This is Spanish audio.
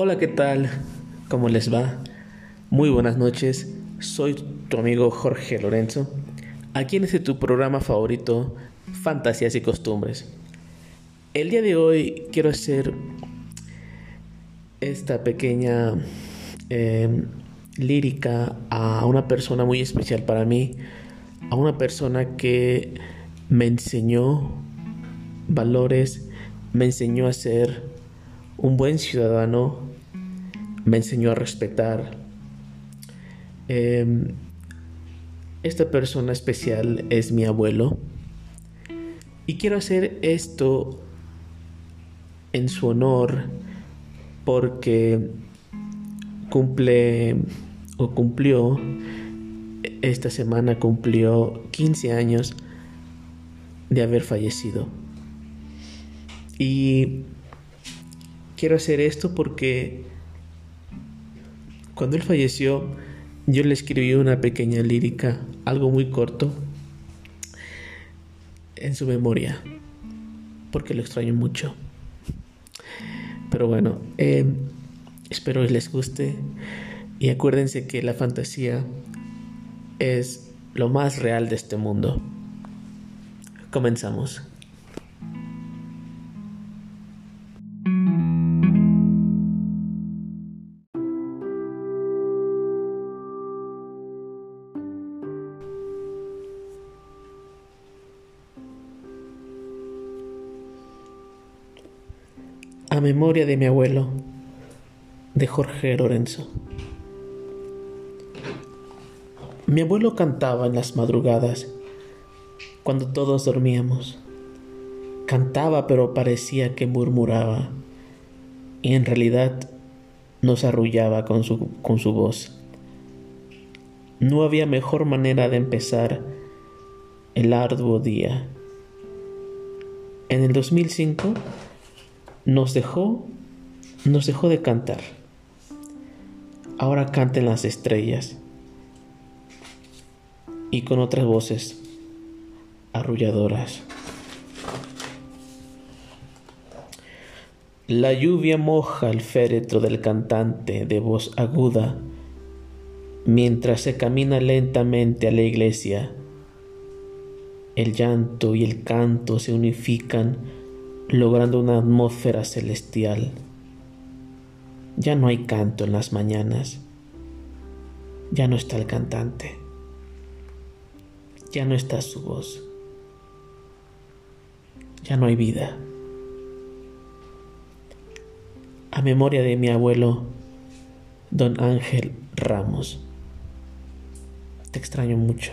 Hola, ¿qué tal? ¿Cómo les va? Muy buenas noches. Soy tu amigo Jorge Lorenzo. Aquí en este tu programa favorito, Fantasías y Costumbres. El día de hoy quiero hacer esta pequeña em, lírica a una persona muy especial para mí, a una persona que me enseñó valores, me enseñó a ser un buen ciudadano, me enseñó a respetar. Em, esta persona especial es mi abuelo y quiero hacer esto en su honor porque cumple o cumplió esta semana cumplió 15 años de haber fallecido. Y quiero hacer esto porque cuando él falleció, yo le escribí una pequeña lírica, algo muy corto, en su memoria, porque lo extraño mucho. Pero bueno, eh, espero les guste y acuérdense que la fantasía es lo más real de este mundo. Comenzamos. A memoria de mi abuelo, de Jorge Lorenzo. Mi abuelo cantaba en las madrugadas, cuando todos dormíamos. Cantaba pero parecía que murmuraba, y en realidad nos arrullaba con su, con su voz. No había mejor manera de empezar el arduo día. En el 2005 nos dejó, nos dejó de cantar. Ahora canten las estrellas y con otras voces arrulladoras. La lluvia moja el féretro del cantante de voz aguda mientras se camina lentamente a la iglesia. El llanto y el canto se unifican logrando una atmósfera celestial. Ya no hay canto en las mañanas, ya no está el cantante, ya no está su voz, ya no hay vida. A memoria de mi abuelo, don Ángel Ramos, te extraño mucho.